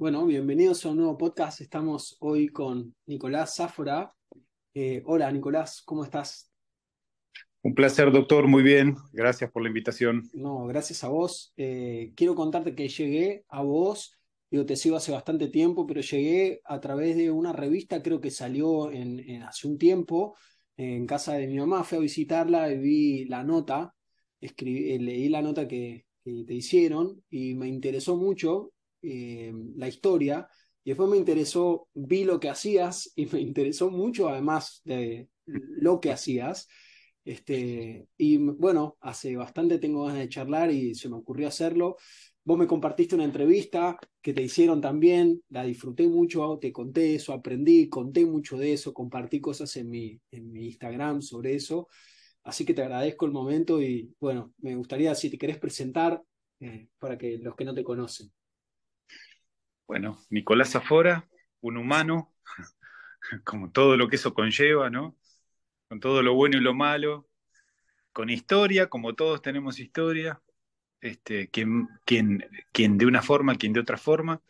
Bueno, bienvenidos a un nuevo podcast. Estamos hoy con Nicolás Záfora. Eh, hola, Nicolás, ¿cómo estás? Un placer, doctor. Muy bien. Gracias por la invitación. No, gracias a vos. Eh, quiero contarte que llegué a vos, digo, te sigo hace bastante tiempo, pero llegué a través de una revista, creo que salió en, hace un tiempo, en casa de mi mamá. Fui a visitarla y vi la nota, escribí, leí la nota que, que te hicieron y me interesó mucho eh, la historia y después me interesó, vi lo que hacías y me interesó mucho además de lo que hacías. Este, y bueno, hace bastante tengo ganas de charlar y se me ocurrió hacerlo. Vos me compartiste una entrevista que te hicieron también, la disfruté mucho, te conté eso, aprendí, conté mucho de eso, compartí cosas en mi, en mi Instagram sobre eso. Así que te agradezco el momento y bueno, me gustaría si te querés presentar eh, para que los que no te conocen. Bueno, Nicolás Zafora, un humano, como todo lo que eso conlleva, ¿no? Con todo lo bueno y lo malo, con historia, como todos tenemos historia, este, quien, de una forma, quien de otra forma,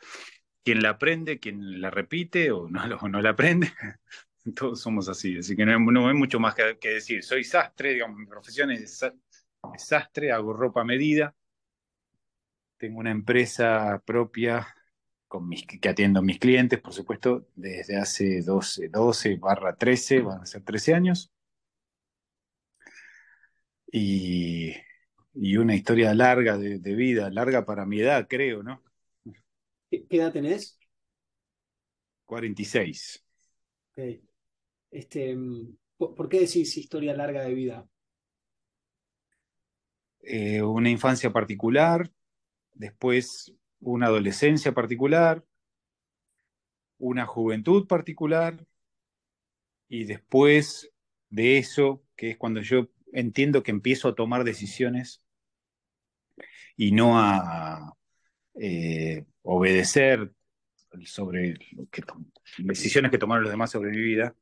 quien la aprende, quien la repite o no, no la aprende, todos somos así, así que no hay, mucho más que, decir. Soy sastre, digamos, mi profesión es sastre, hago ropa medida, tengo una empresa propia que atiendo a mis clientes, por supuesto, desde hace 12, 12 barra 13, van a ser 13 años. Y, una historia larga de, vida, larga para mi edad, creo, ¿no? ¿Qué, edad tenés? 46. Este, ¿por, qué decís historia larga de vida? Eh, una infancia particular, después una adolescencia particular, una juventud particular, y después de eso, que es cuando yo entiendo que empiezo a tomar decisiones y no a eh, obedecer sobre decisiones que tomaron los demás sobre mi vida,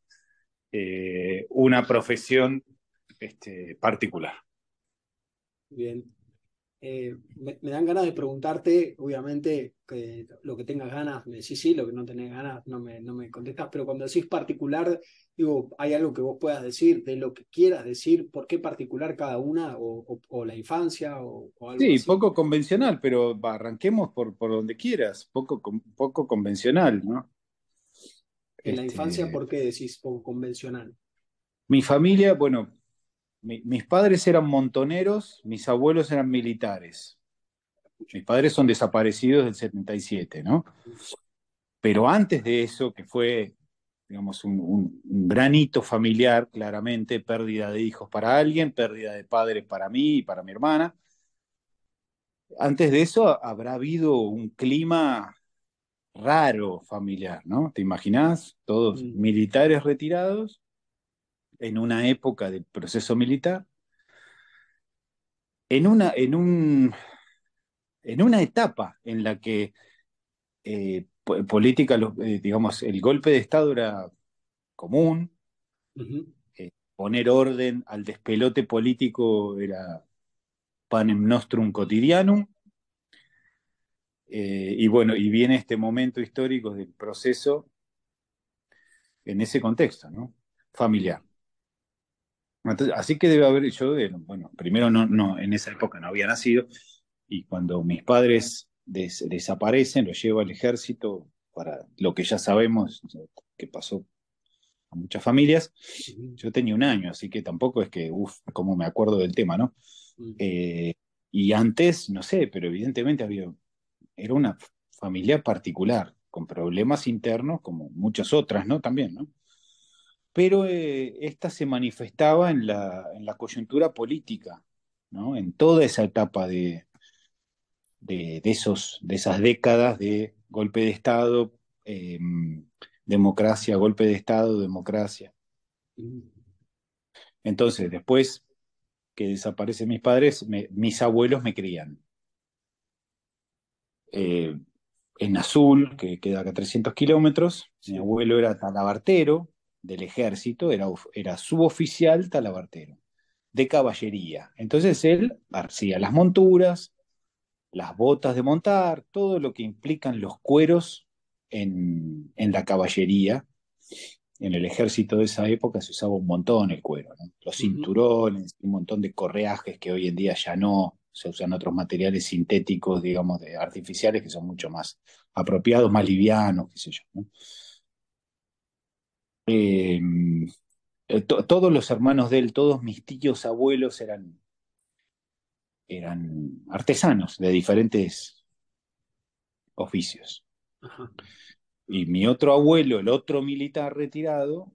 eh, una profesión este, particular. Bien. Eh, me, dan ganas de preguntarte, obviamente, que lo que tengas ganas, me decís sí, lo que no tenés ganas, no me, no me contestas, pero cuando decís particular, digo, ¿hay algo que vos puedas decir de lo que quieras decir? ¿Por qué particular cada una? ¿O, la infancia? O, algo sí, poco convencional, pero arranquemos por, por donde quieras, poco, poco convencional, ¿no? En la infancia, este ¿por qué decís poco convencional? Mi familia, bueno, mis padres eran montoneros, mis abuelos eran militares. Mis padres son desaparecidos del 77, ¿no? Pero antes de eso, que fue, digamos, un, un, gran hito familiar, claramente, pérdida de hijos para alguien, pérdida de padres para mí y para mi hermana. Antes de eso habrá habido un clima raro familiar, ¿no? ¿Te imaginas? Todos mm. militares retirados en una época del proceso militar, en una, en un, en una etapa en la que eh, política, eh, digamos, el golpe de Estado era común, eh, poner orden al despelote político era panem nostrum cotidianum, y bueno, y viene este momento histórico del proceso en ese contexto, ¿no? Familiar así que debe haber, yo, bueno, primero no, no, en esa época no había nacido, y cuando mis padres desaparecen, los llevo al ejército para lo que ya sabemos que pasó a muchas familias, yo tenía un año, así que tampoco es que, uff, como me acuerdo del tema, ¿no? Eh, y antes, no sé, pero evidentemente había, era una familia particular, con problemas internos, como muchas otras, ¿no? También, ¿no? Pero eh, esta se manifestaba en la, en la coyuntura política, ¿no? en toda esa etapa de, de, esos, de esas décadas de golpe de Estado, em, democracia, golpe de Estado, democracia. Entonces, después que desaparecen mis padres, mis abuelos me crían. Eh, en Azul, que queda acá 300 kilómetros, mi abuelo era talabartero, del ejército, era, era suboficial talabartero, de caballería. Entonces él hacía las monturas, las botas de montar, todo lo que implican los cueros en, en la caballería. En el ejército de esa época se usaba un montón el cuero, ¿no? los cinturones, un montón de correajes que hoy en día ya no, se usan otros materiales sintéticos, digamos, de artificiales que son mucho más apropiados, más livianos, qué sé yo. ¿no? Eh, eh, todos los hermanos de él, todos mis tíos abuelos eran, eran artesanos de diferentes oficios. Y mi otro abuelo, el otro militar retirado,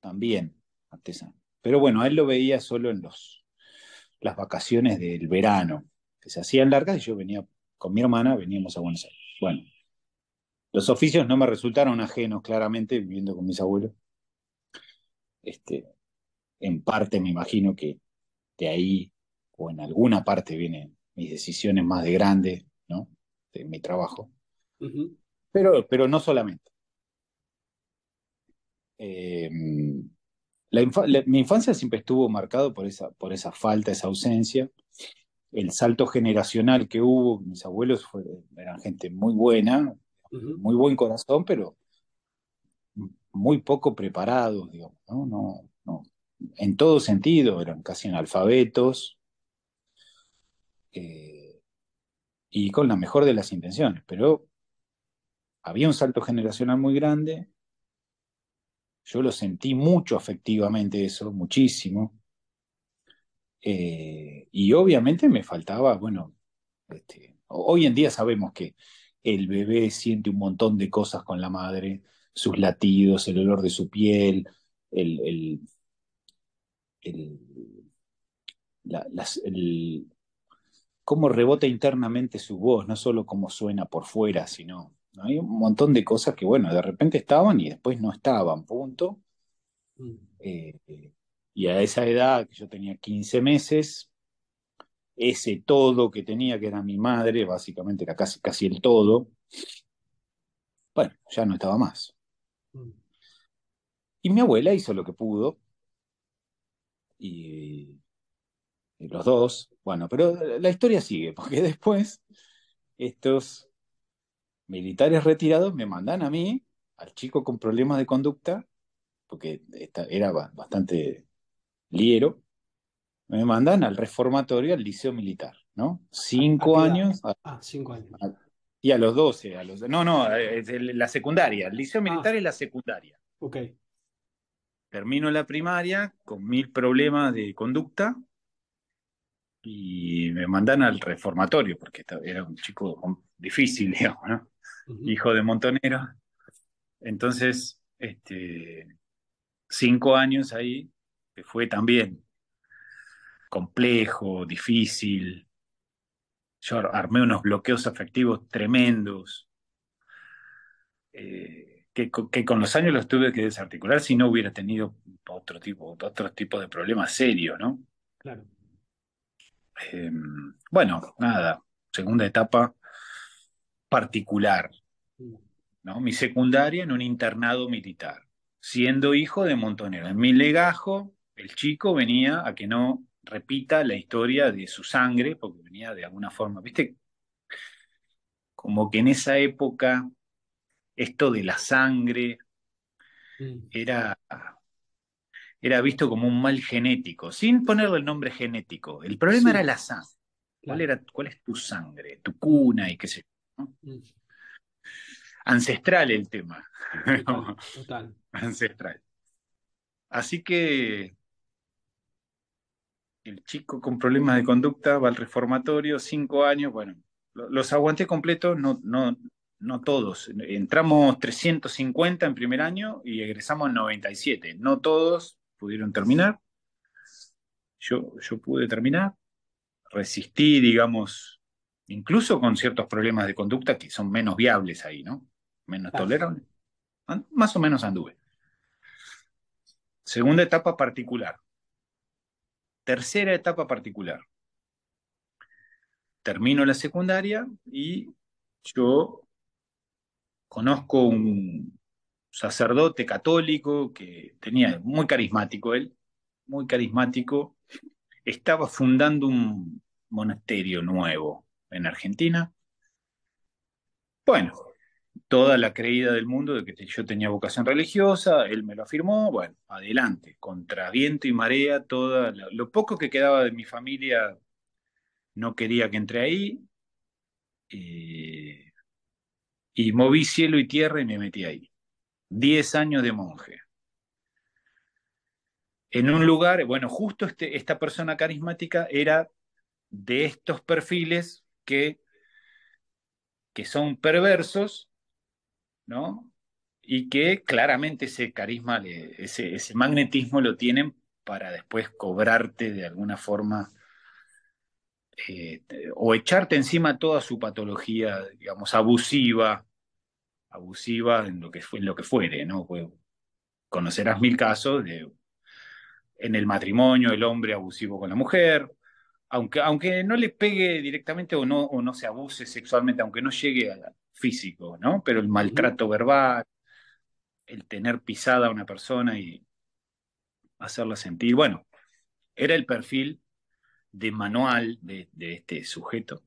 también artesano. Pero bueno, a él lo veía solo en los, las vacaciones del verano, que se hacían largas y yo venía con mi hermana, veníamos a Buenos Aires. Bueno, los oficios no me resultaron ajenos, claramente, viviendo con mis abuelos. Este, en parte me imagino que de ahí o en alguna parte vienen mis decisiones más de grande, ¿no? De mi trabajo. pero, pero no solamente. Eh, mi infancia siempre estuvo marcado por esa, por esa falta, esa ausencia. El salto generacional que hubo, mis abuelos eran gente muy buena, muy buen corazón, pero muy poco preparados, digamos, ¿no? No, no, en todo sentido, eran casi analfabetos eh, y con la mejor de las intenciones, pero había un salto generacional muy grande. Yo lo sentí mucho afectivamente eso, muchísimo. Eh, y obviamente me faltaba, bueno, este, hoy en día sabemos que el bebé siente un montón de cosas con la madre, sus latidos, el olor de su piel, el, cómo rebota internamente su voz, no solo cómo suena por fuera, sino hay un montón de cosas que, bueno, de repente estaban y después no estaban, punto. Mm. Eh, y a esa edad, que yo tenía 15 meses, ese todo que tenía, que era mi madre, básicamente era casi, casi el todo, bueno, ya no estaba más. Y mi abuela hizo lo que pudo, y, los dos, bueno, pero la historia sigue, porque después estos militares retirados me mandan a mí, al chico con problemas de conducta, porque era bastante liero, me mandan al reformatorio, al liceo militar, ¿no? Cinco años. ah, cinco años. Y a los doce, a los, no, no, la secundaria, el liceo militar ah. es la secundaria. Ok termino la primaria con mil problemas de conducta y me mandan al reformatorio, porque era un chico difícil, digamos, ¿no? Hijo de montonero. Entonces, este, cinco años ahí, que fue también complejo, difícil. Yo armé unos bloqueos afectivos tremendos. Eh, que, con los años los tuve que desarticular si no hubiera tenido otro tipo, otro tipo de problemas serios, ¿no? Claro. Em, bueno, nada, segunda etapa particular, ¿no? Mi secundaria en un internado militar, siendo hijo de montonero. En mi legajo, el chico venía a que no repita la historia de su sangre, porque venía de alguna forma, ¿viste? Como que en esa época esto de la sangre mm. era, era visto como un mal genético, sin ponerle el nombre genético. El problema era la sangre. ¿Cuál, era, ¿Cuál es tu sangre, tu cuna y qué sé yo? Mm. Ancestral el tema. Total, Ancestral. Así que el chico con problemas de conducta va al reformatorio, cinco años, bueno, los aguanté completos, no, no, no todos. Entramos 350 en primer año y egresamos 97. No todos pudieron terminar. Yo, yo pude terminar. Resistí, digamos, incluso con ciertos problemas de conducta que son menos viables ahí, ¿no? Menos tolerables. Más o menos anduve. Segunda etapa particular. Tercera etapa particular. Termino la secundaria y yo conozco un sacerdote católico que tenía, muy carismático él, muy carismático, estaba fundando un monasterio nuevo en Argentina. Bueno, toda la creída del mundo de que yo tenía vocación religiosa, él me lo afirmó, bueno, adelante, contra viento y marea, toda lo poco que quedaba de mi familia no quería que entre ahí, eh, y moví cielo y tierra y me metí ahí. Diez años de monje. En un lugar, bueno, justo este, esta persona carismática era de estos perfiles que, que son perversos, ¿no? Y que claramente ese carisma, ese, ese magnetismo lo tienen para después cobrarte de alguna forma eh, o echarte encima toda su patología, digamos, abusiva, abusiva en lo que, en lo que fuere, ¿no? Pues, conocerás mil casos de en el matrimonio, el hombre abusivo con la mujer, aunque, aunque no le pegue directamente o no, o no se abuse sexualmente, aunque no llegue a físico, ¿no? Pero el maltrato verbal, el tener pisada a una persona y hacerla sentir, bueno, era el perfil de manual de, este sujeto.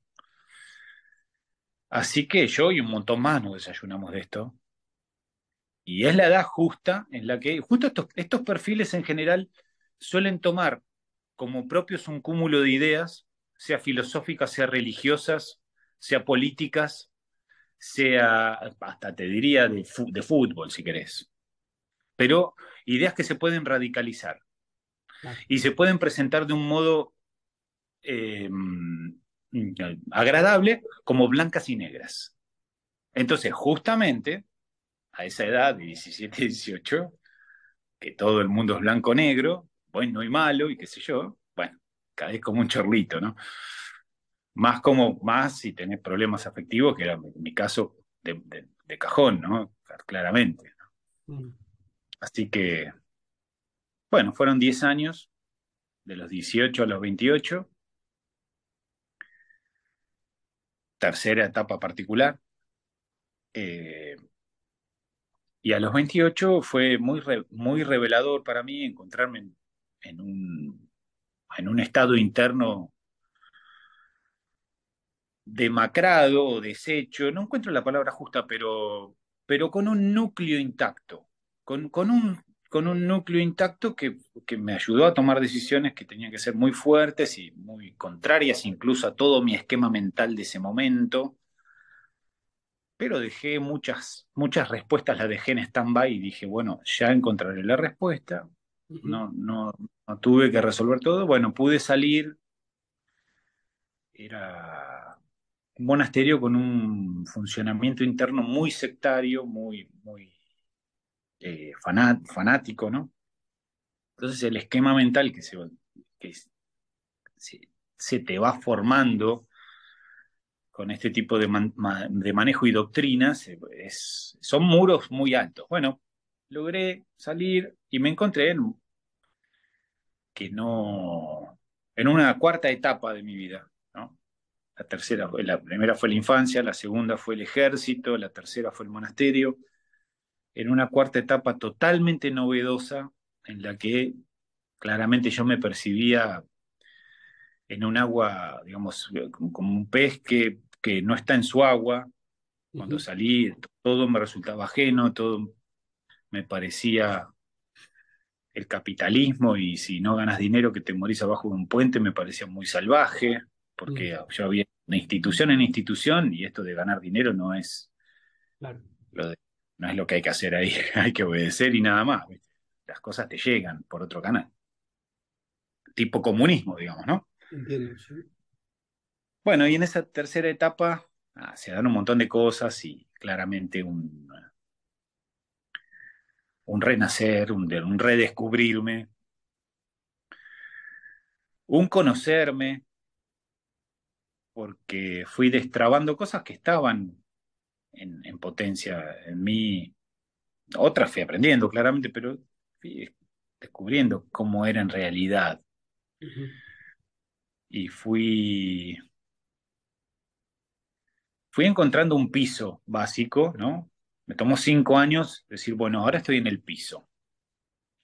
Así que yo y un montón más nos desayunamos de esto. Y es la edad justa en la que, justo estos, estos perfiles en general suelen tomar como propios un cúmulo de ideas, sea filosóficas, sea religiosas, sea políticas, sea, hasta te diría, de, de fútbol, si querés. Pero ideas que se pueden radicalizar y se pueden presentar de un modo eh, agradable como blancas y negras. Entonces, justamente a esa edad de 17, 18, que todo el mundo es blanco-negro, bueno y malo, y qué sé yo, bueno, caes como un chorlito, ¿no? Más como, más si tenés problemas afectivos, que era mi caso de, cajón, ¿no? Claramente. Mm. Así que, bueno, fueron 10 años, de los 18 a los 28, tercera etapa particular. Eh, y a los 28 fue muy, muy revelador para mí encontrarme en, un, en un estado interno demacrado o deshecho, no encuentro la palabra justa, pero, pero con un núcleo intacto, con, con un con un núcleo intacto que, me ayudó a tomar decisiones que tenían que ser muy fuertes y muy contrarias incluso a todo mi esquema mental de ese momento. Pero dejé muchas, muchas respuestas, las dejé en stand-by y dije, bueno, ya encontraré la respuesta. No, no, no tuve que resolver todo. Bueno, pude salir. Era un monasterio con un funcionamiento interno muy sectario, muy, muy eh, fanático, ¿no? Entonces el esquema mental que, se, se, te va formando con este tipo de, manejo y doctrinas es, son muros muy altos. Bueno, logré salir y me encontré en que no en una cuarta etapa de mi vida. La tercera, la primera fue la infancia, la segunda fue el ejército, la tercera fue el monasterio, en una cuarta etapa totalmente novedosa, en la que claramente yo me percibía en un agua, digamos, como un pez que, que no está en su agua. Cuando salí, todo me resultaba ajeno, todo me parecía el capitalismo y si no ganas dinero que te morís abajo de un puente me parecía muy salvaje, porque yo había una institución en institución y esto de ganar dinero no es lo de no es lo que hay que hacer ahí, hay que obedecer y nada más. Las cosas te llegan por otro canal. Tipo comunismo, digamos, ¿no? Entiendo, sí. Bueno, y en esa tercera etapa ah, se dan un montón de cosas y claramente un, un renacer, un, un redescubrirme, un conocerme, porque fui destrabando cosas que estaban en, potencia en mí. Otras fui aprendiendo, claramente, pero fui descubriendo cómo era en realidad. Y fui, fui encontrando un piso básico, ¿no? Me tomó cinco años decir, bueno, ahora estoy en el piso.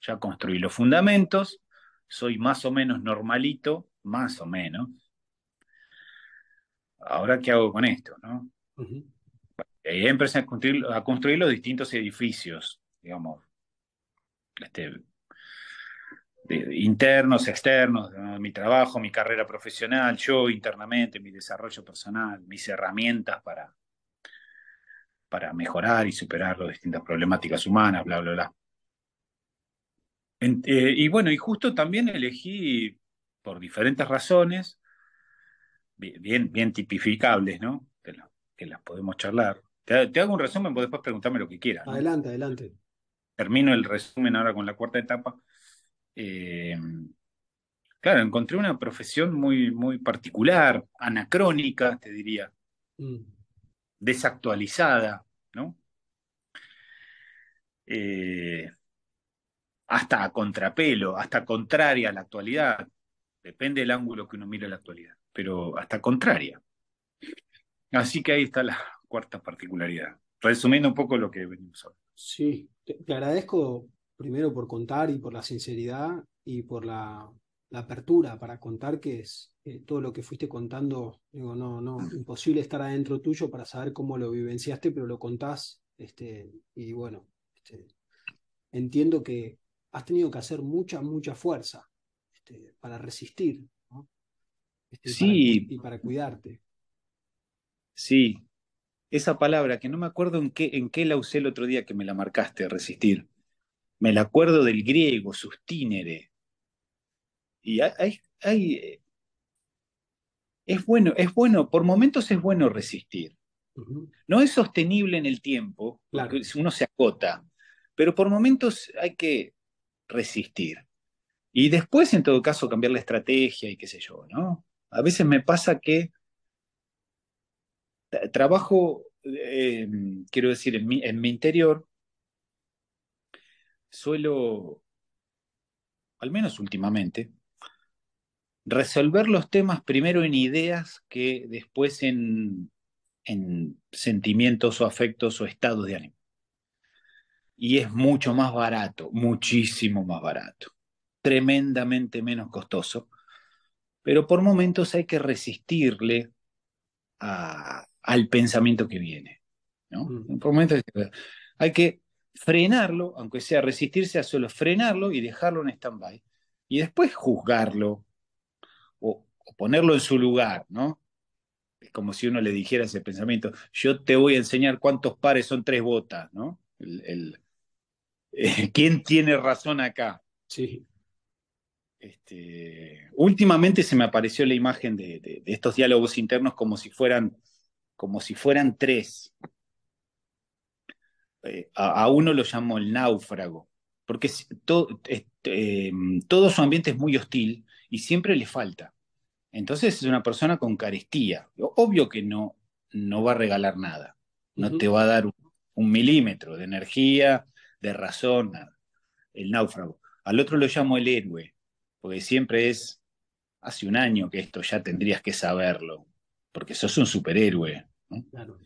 Ya construí los fundamentos, soy más o menos normalito, más o menos. ¿Ahora qué hago con esto? ¿no? Y empecé a construir, a construir los distintos edificios, digamos, este, internos, externos, mi trabajo, mi carrera profesional, yo internamente, mi desarrollo personal, mis herramientas para, para mejorar y superar las distintas problemáticas humanas, bla, bla, bla. Eh, y bueno, y justo también elegí, por diferentes razones, bien, bien tipificables, ¿no? Que, las podemos charlar. Te, hago un resumen, vos después preguntarme lo que quieras. Adelante, adelante. Termino el resumen ahora con la cuarta etapa. Eh, claro, encontré una profesión muy, muy particular, anacrónica, te diría, mm. desactualizada, ¿no? Eh, hasta a contrapelo, hasta contraria a la actualidad. Depende del ángulo que uno mire la actualidad, pero hasta contraria. Así que ahí está la cuarta particularidad. Resumiendo un poco lo que venimos hablando. Sí, te, agradezco primero por contar y por la sinceridad y por la, apertura para contar que es todo lo que fuiste contando, digo, no, no, imposible estar adentro tuyo para saber cómo lo vivenciaste, pero lo contás, este, y bueno, este, entiendo que has tenido que hacer mucha, mucha fuerza este, para resistir. Este, sí. y para cuidarte. Sí, esa palabra que no me acuerdo en qué, en qué la usé el otro día que me la marcaste, resistir. Me la acuerdo del griego, sustinere. Y hay, hay, es bueno, es bueno, por momentos es bueno resistir. No es sostenible en el tiempo, porque uno se acota, pero por momentos hay que resistir. Y después, en todo caso, cambiar la estrategia y qué sé yo, ¿no? A veces me pasa que trabajo, eh, quiero decir, en mi, en mi interior, suelo, al menos últimamente, resolver los temas primero en ideas que después en, en sentimientos o afectos o estados de ánimo. Y es mucho más barato, muchísimo más barato, tremendamente menos costoso, pero por momentos hay que resistirle a, al pensamiento que viene. ¿no? Mm. Por momentos hay que frenarlo, aunque sea resistirse a solo frenarlo y dejarlo en stand-by. Y después juzgarlo o, ponerlo en su lugar, ¿no? Es como si uno le dijera ese pensamiento, yo te voy a enseñar cuántos pares son tres botas, ¿no? El, eh, ¿Quién tiene razón acá? Sí. Este, últimamente se me apareció la imagen de, estos diálogos internos como si fueran, como si fueran tres. Eh, a, uno lo llamo el náufrago, porque todo, este, em, todo su ambiente es muy hostil y siempre le falta. Entonces es una persona con carestía. Obvio que no, no va a regalar nada, no te va a dar un, milímetro de energía, de razón, nada. El náufrago. Al otro lo llamo el héroe, porque siempre es, hace un año que esto ya tendrías que saberlo, porque sos un superhéroe. Claro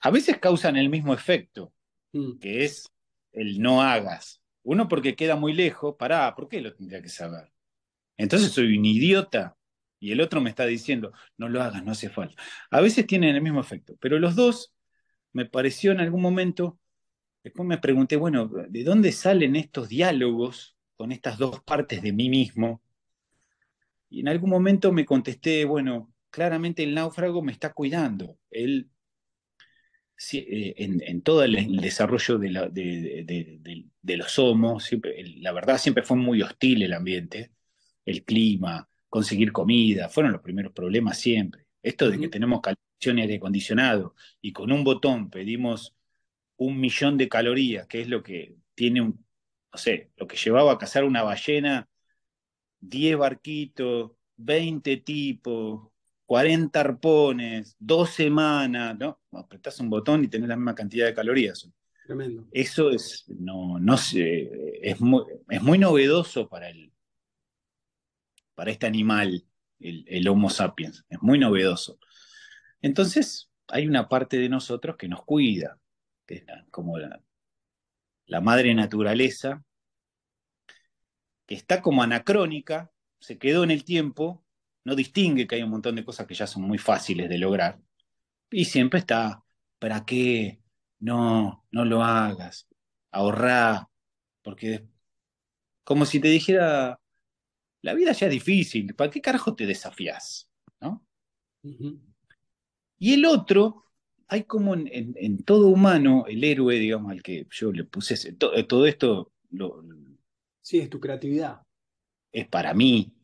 a veces causan el mismo efecto, mm. que es el no hagas. Uno porque queda muy lejos, pará, ¿por qué lo tendría que saber? Entonces soy un idiota y el otro me está diciendo, no lo hagas, no hace falta. A veces tienen el mismo efecto, pero los dos me pareció en algún momento, después me pregunté, bueno, ¿de dónde salen estos diálogos con estas dos partes de mí mismo? Y en algún momento me contesté, bueno, claramente el náufrago me está cuidando, él eh, en, todo el, desarrollo de, los homos, siempre, la verdad siempre fue muy hostil el ambiente, el clima, conseguir comida, fueron los primeros problemas siempre. Esto de que tenemos calefacción y aire acondicionado y con un botón pedimos un millón de calorías, que es lo que tiene un, no sé, lo que llevaba a cazar una ballena, 10 barquitos, 20 tipos, 40 arpones, dos semanas, ¿no? Apretás un botón y tenés la misma cantidad de calorías. Tremendo. Eso es, no, no sé, es muy, es muy novedoso para, el, para este animal, el, Homo sapiens, es muy novedoso. Entonces, hay una parte de nosotros que nos cuida, que es como la, la madre naturaleza, que está como anacrónica, se quedó en el tiempo, no distingue que hay un montón de cosas que ya son muy fáciles de lograr. Y siempre está, ¿para qué? No, no lo hagas, ahorrá, porque como si te dijera, la vida ya es difícil, ¿para qué carajo te desafías? ¿No? Y el otro, hay como en, todo humano, el héroe, digamos, al que yo le puse, todo, esto... Lo, sí, es tu creatividad. Es para mí,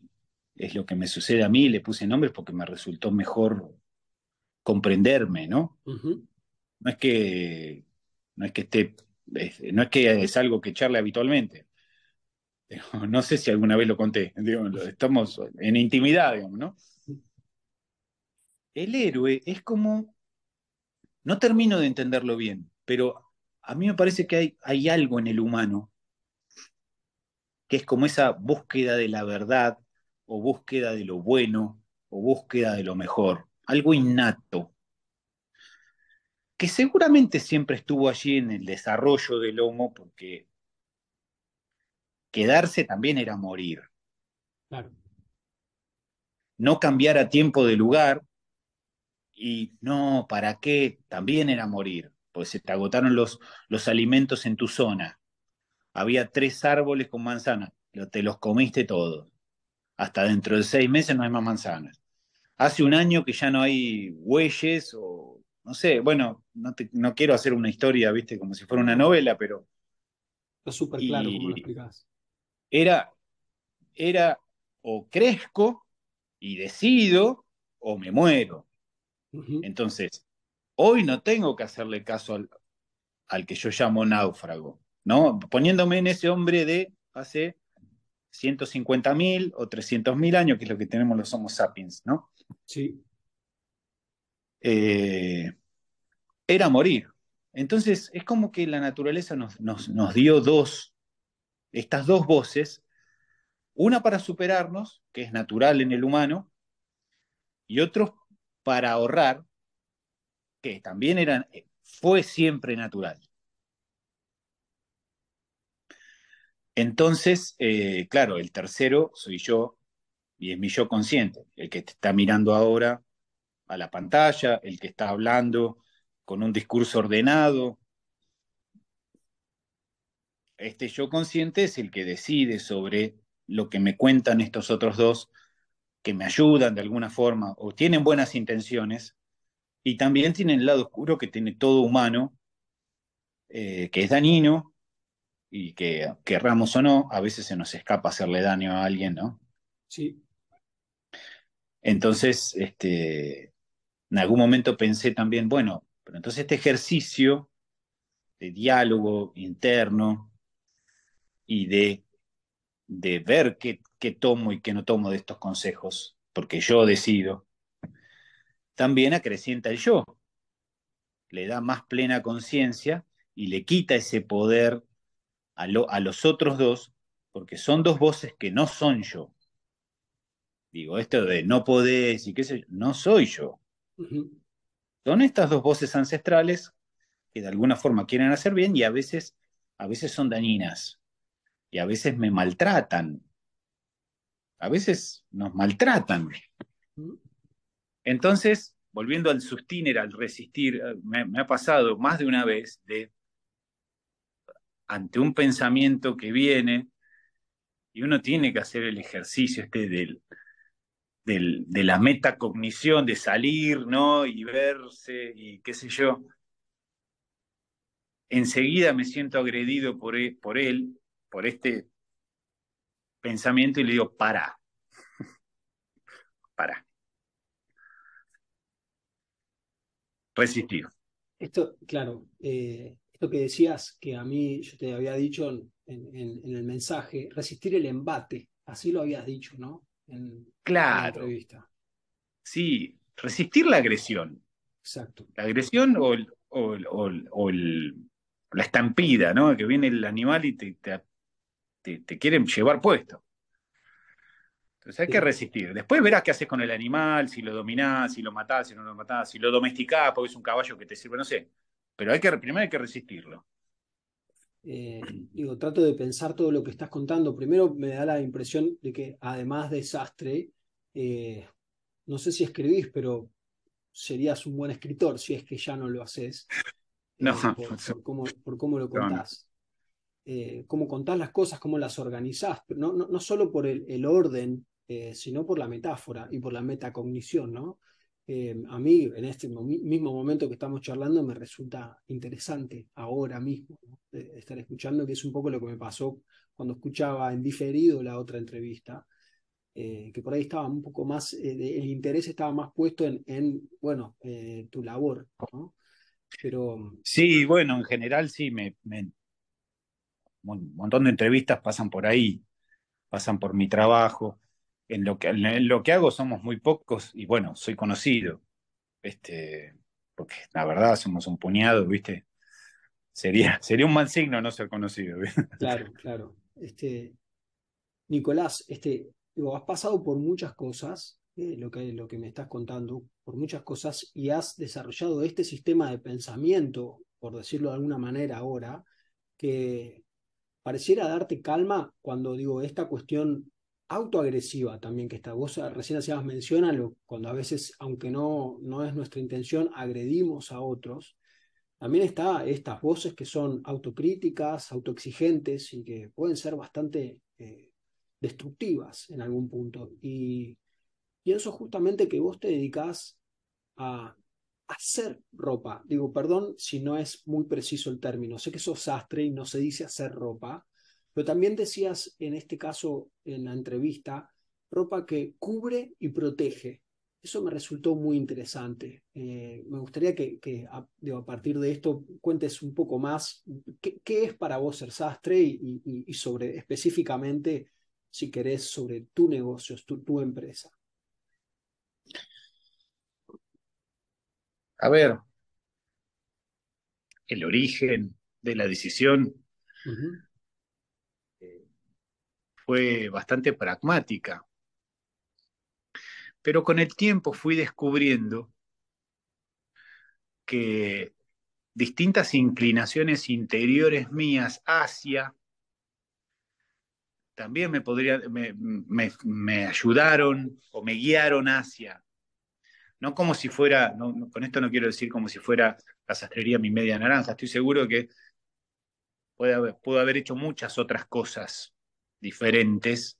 es lo que me sucede a mí, le puse nombres porque me resultó mejor comprenderme, ¿no? No es que no es que esté, no es que es algo que charle habitualmente. No sé si alguna vez lo conté, estamos en intimidad, digamos, ¿no? El héroe es como, no termino de entenderlo bien, pero a mí me parece que hay, hay algo en el humano que es como esa búsqueda de la verdad, o búsqueda de lo bueno, o búsqueda de lo mejor, algo innato, que seguramente siempre estuvo allí en el desarrollo del Homo, porque quedarse también era morir. Claro. No cambiar a tiempo de lugar y no, ¿para qué? También era morir, pues se te agotaron los, los alimentos en tu zona. Había tres árboles con manzanas, te los comiste todos hasta dentro de seis meses no hay más manzanas. Hace un año que ya no hay bueyes o, no sé, bueno, no, no quiero hacer una historia, viste, como si fuera una novela, pero... Está súper claro cómo lo explicás. Era, era o crezco y decido o me muero. Entonces, hoy no tengo que hacerle caso al, al que yo llamo náufrago, ¿no? Poniéndome en ese hombre de hace 150.000 o 300.000 años, que es lo que tenemos los Homo sapiens, ¿no? Sí. Eh, era morir. Entonces, es como que la naturaleza nos, nos, dio dos, estas dos voces, una para superarnos, que es natural en el humano, y otro para ahorrar, que también eran, fue siempre natural. Entonces, eh, claro, el tercero soy yo y es mi yo consciente, el que está mirando ahora a la pantalla, el que está hablando con un discurso ordenado. Este yo consciente es el que decide sobre lo que me cuentan estos otros dos, que me ayudan de alguna forma o tienen buenas intenciones, y también tienen el lado oscuro que tiene todo humano, eh, que es dañino y que querramos o no, a veces se nos escapa hacerle daño a alguien, ¿no? Sí. Entonces, este, en algún momento pensé también, bueno, pero entonces este ejercicio de diálogo interno y de, de ver qué, qué tomo y qué no tomo de estos consejos, porque yo decido, también acrecienta el yo, le da más plena conciencia y le quita ese poder a, los otros dos, porque son dos voces que no son yo. Digo, esto de no podés y qué sé yo, no soy yo. Son estas dos voces ancestrales que de alguna forma quieren hacer bien y a veces, a veces son dañinas y a veces me maltratan. A veces nos maltratan. Entonces, volviendo al sustiner, al resistir, me ha pasado más de una vez de ante un pensamiento que viene, y uno tiene que hacer el ejercicio este de la metacognición, de salir, ¿no? Y verse, y qué sé yo. Enseguida me siento agredido por e, por, él, por este pensamiento, y le digo, para, para. Resistir. Esto, claro, eh, esto que decías, que a mí yo te había dicho en, el mensaje, resistir el embate, así lo habías dicho, ¿no? En, claro. la entrevista. Sí, resistir la agresión. Exacto. La agresión o, o, la estampida, ¿no? Que viene el animal y te, te, te, quieren llevar puesto. Entonces hay que resistir. Después verás qué haces con el animal, si lo dominás, si lo matás, si no lo matás, si lo domesticás, porque es un caballo que te sirve, no sé. Pero hay que, primero hay que resistirlo. Eh, digo, trato de pensar todo lo que estás contando. Primero me da la impresión de que además de Sastre, eh, no sé si escribís, pero serías un buen escritor si es que ya no lo haces. No, eh, por, cómo, por, cómo, lo contás. Eh, cómo contás las cosas, cómo las organizás, no, no, no solo por el, orden, eh, sino por la metáfora y por la metacognición, ¿no? a mí, en este mismo momento que estamos charlando, me resulta interesante ahora mismo estar escuchando, que es un poco lo que me pasó cuando escuchaba en diferido la otra entrevista, eh, que por ahí estaba un poco más, eh, el interés estaba más puesto en, en bueno, eh, tu labor, ¿no? Pero... Sí, bueno, en general sí, me, un montón de entrevistas pasan por ahí, pasan por mi trabajo. En lo que, en lo que hago somos muy pocos y bueno, soy conocido. Este, porque la verdad somos un puñado, ¿viste? Sería, sería un mal signo no ser conocido. Claro, claro. Este, Nicolás, este, has pasado por muchas cosas, eh, lo, que, lo que me estás contando, por muchas cosas, y has desarrollado este sistema de pensamiento, por decirlo de alguna manera ahora, que pareciera darte calma cuando digo esta cuestión autoagresiva también que está. Vos recién hacías mención cuando a veces, aunque no, no es nuestra intención, agredimos a otros. También está estas voces que son autocríticas, autoexigentes y que pueden ser bastante eh, destructivas en algún punto. Y pienso justamente que vos te dedicás a hacer ropa. Digo, perdón si no es muy preciso el término. Sé que sos sastre y no se dice hacer ropa, pero también decías en este caso en la entrevista, ropa que cubre y protege. Eso me resultó muy interesante. Eh, me gustaría que, a, a, partir de esto cuentes un poco más qué, qué es para vos ser sastre y, y, sobre específicamente si querés, sobre tu negocio, tu, empresa? A ver, el origen de la decisión eh, fue bastante pragmática, pero con el tiempo fui descubriendo que distintas inclinaciones interiores mías hacia también me, podría, me, ayudaron o me guiaron hacia. No como si fuera, con esto no quiero decir como si fuera la sastrería mi media naranja, estoy seguro que puede haber, pudo haber hecho muchas otras cosas diferentes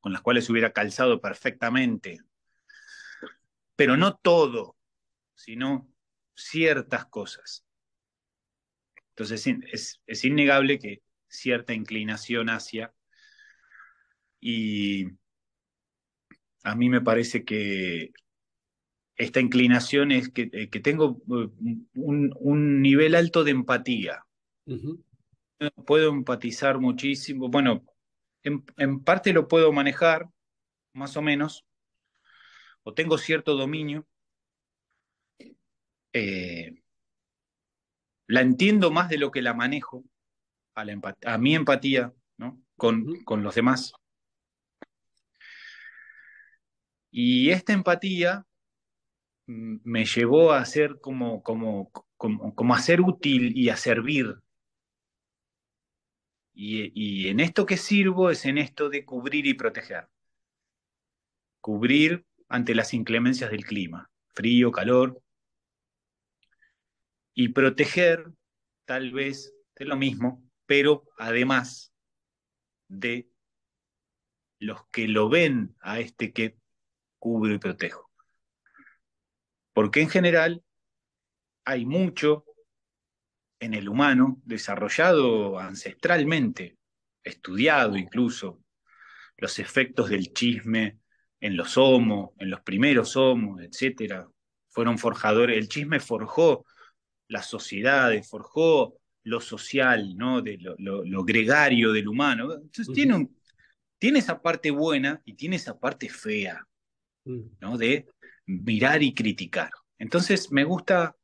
con las cuales hubiera calzado perfectamente. Pero no todo, sino ciertas cosas. Entonces es, es innegable que cierta inclinación hacia. Y a mí me parece que esta inclinación es que, eh, tengo eh, un, nivel alto de empatía. Puedo empatizar muchísimo. Bueno, en, parte lo puedo manejar, más o menos, o tengo cierto dominio. Eh, la entiendo más de lo que la manejo a, mi empatía ¿no? con, con los demás. Y esta empatía me llevó a ser como, como, como, a ser útil y a servir. Y, y, en esto que sirvo es en esto de cubrir y proteger. Cubrir ante las inclemencias del clima, frío, calor. Y proteger, tal vez, de lo mismo, pero además de los que lo ven a este que cubro y protejo. Porque en general hay mucho en el humano desarrollado ancestralmente, estudiado incluso, los efectos del chisme en los homos, en los primeros homos, etcétera, fueron forjadores, el chisme forjó las sociedades, forjó lo social, ¿no? de lo, gregario del humano. Entonces tiene, tiene esa parte buena y tiene esa parte fea, mm. ¿no? de mirar y criticar. Entonces me gusta,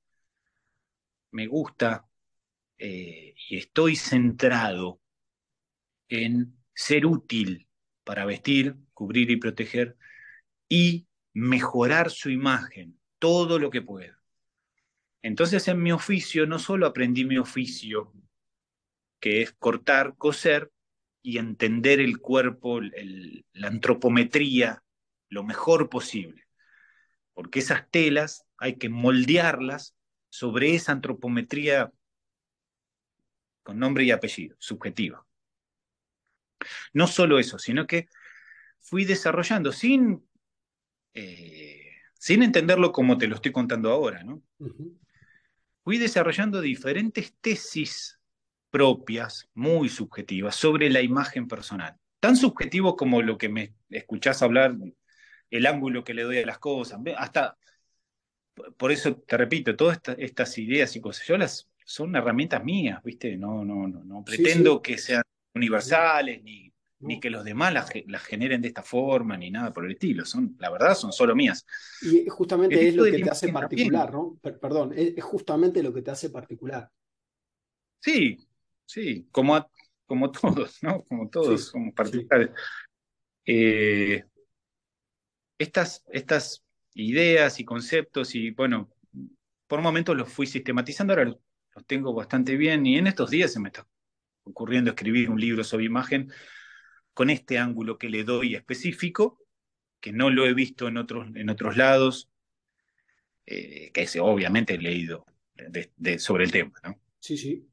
me gusta eh, y estoy centrado en ser útil para vestir, cubrir y proteger y mejorar su imagen todo lo que pueda. Entonces en mi oficio no solo aprendí mi oficio, que es cortar, coser y entender el cuerpo, la antropometría, lo mejor posible, porque esas telas hay que moldearlas sobre esa antropometría con nombre y apellido, subjetiva. No solo eso, sino que fui desarrollando sin, eh, sin entenderlo como te lo estoy contando ahora, ¿no? Fui desarrollando diferentes tesis propias, muy subjetivas, sobre la imagen personal. Tan subjetivo como lo que me escuchás hablar, el ángulo que le doy a las cosas, hasta, por eso te repito, todas estas ideas y cosas, yo las, son herramientas mías, ¿viste? No, no, no, no pretendo que sean universales, ni, ni que los demás las, generen de esta forma, ni nada por el estilo. Son, la verdad, son solo mías. Y justamente es lo que te hace particular, ¿no? perdón, es, justamente lo que te hace particular. Sí, sí, como, como todos, ¿no? Como todos somos particulares. Eh, estas, estas ideas y conceptos, y bueno, por momentos los fui sistematizando, ahora los, los tengo bastante bien, y en estos días se me está ocurriendo escribir un libro sobre imagen con este ángulo que le doy específico, que no lo he visto en otros, en otros lados, eh, que es obviamente he leído sobre el tema. ¿no? Sí, sí.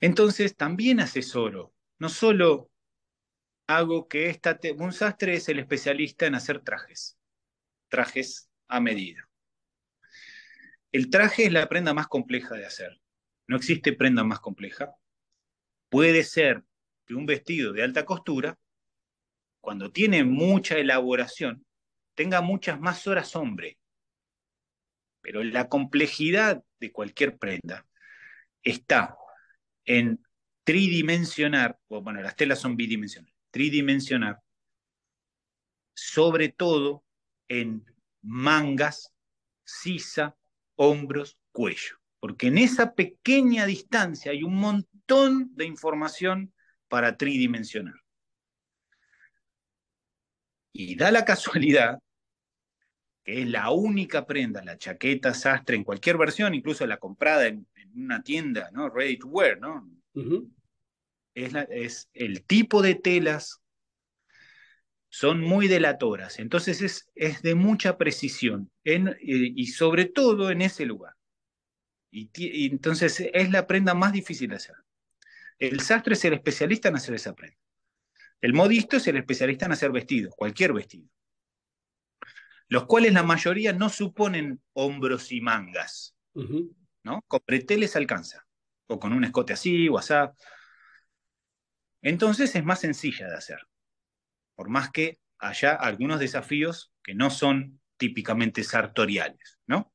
Entonces también asesoro, no solo hago que esta, un sastre es el especialista en hacer trajes, trajes a medida. El traje es la prenda más compleja de hacer. No existe prenda más compleja. Puede ser que un vestido de alta costura, cuando tiene mucha elaboración, tenga muchas más horas hombre. Pero la complejidad de cualquier prenda está en tridimensionar, bueno, las telas son bidimensionales, tridimensionar, sobre todo en mangas, sisa, hombros, cuello. Porque en esa pequeña distancia hay un montón de información para tridimensionar. Y da la casualidad que es la única prenda, la chaqueta sastre en cualquier versión, incluso la comprada en, una tienda, ¿no? Ready to wear, ¿no? Es, el tipo de telas son muy delatoras, entonces es, es de mucha precisión en, y sobre todo en ese lugar. y, entonces es la prenda más difícil de hacer. El sastre es el especialista en hacer esa prenda. El modisto es el especialista en hacer vestidos, cualquier vestido. Los cuales la mayoría no suponen hombros y mangas. ¿no? Con breteles alcanza. O con un escote así o así. Entonces es más sencilla de hacer. Por más que haya algunos desafíos que no son típicamente sartoriales, ¿no?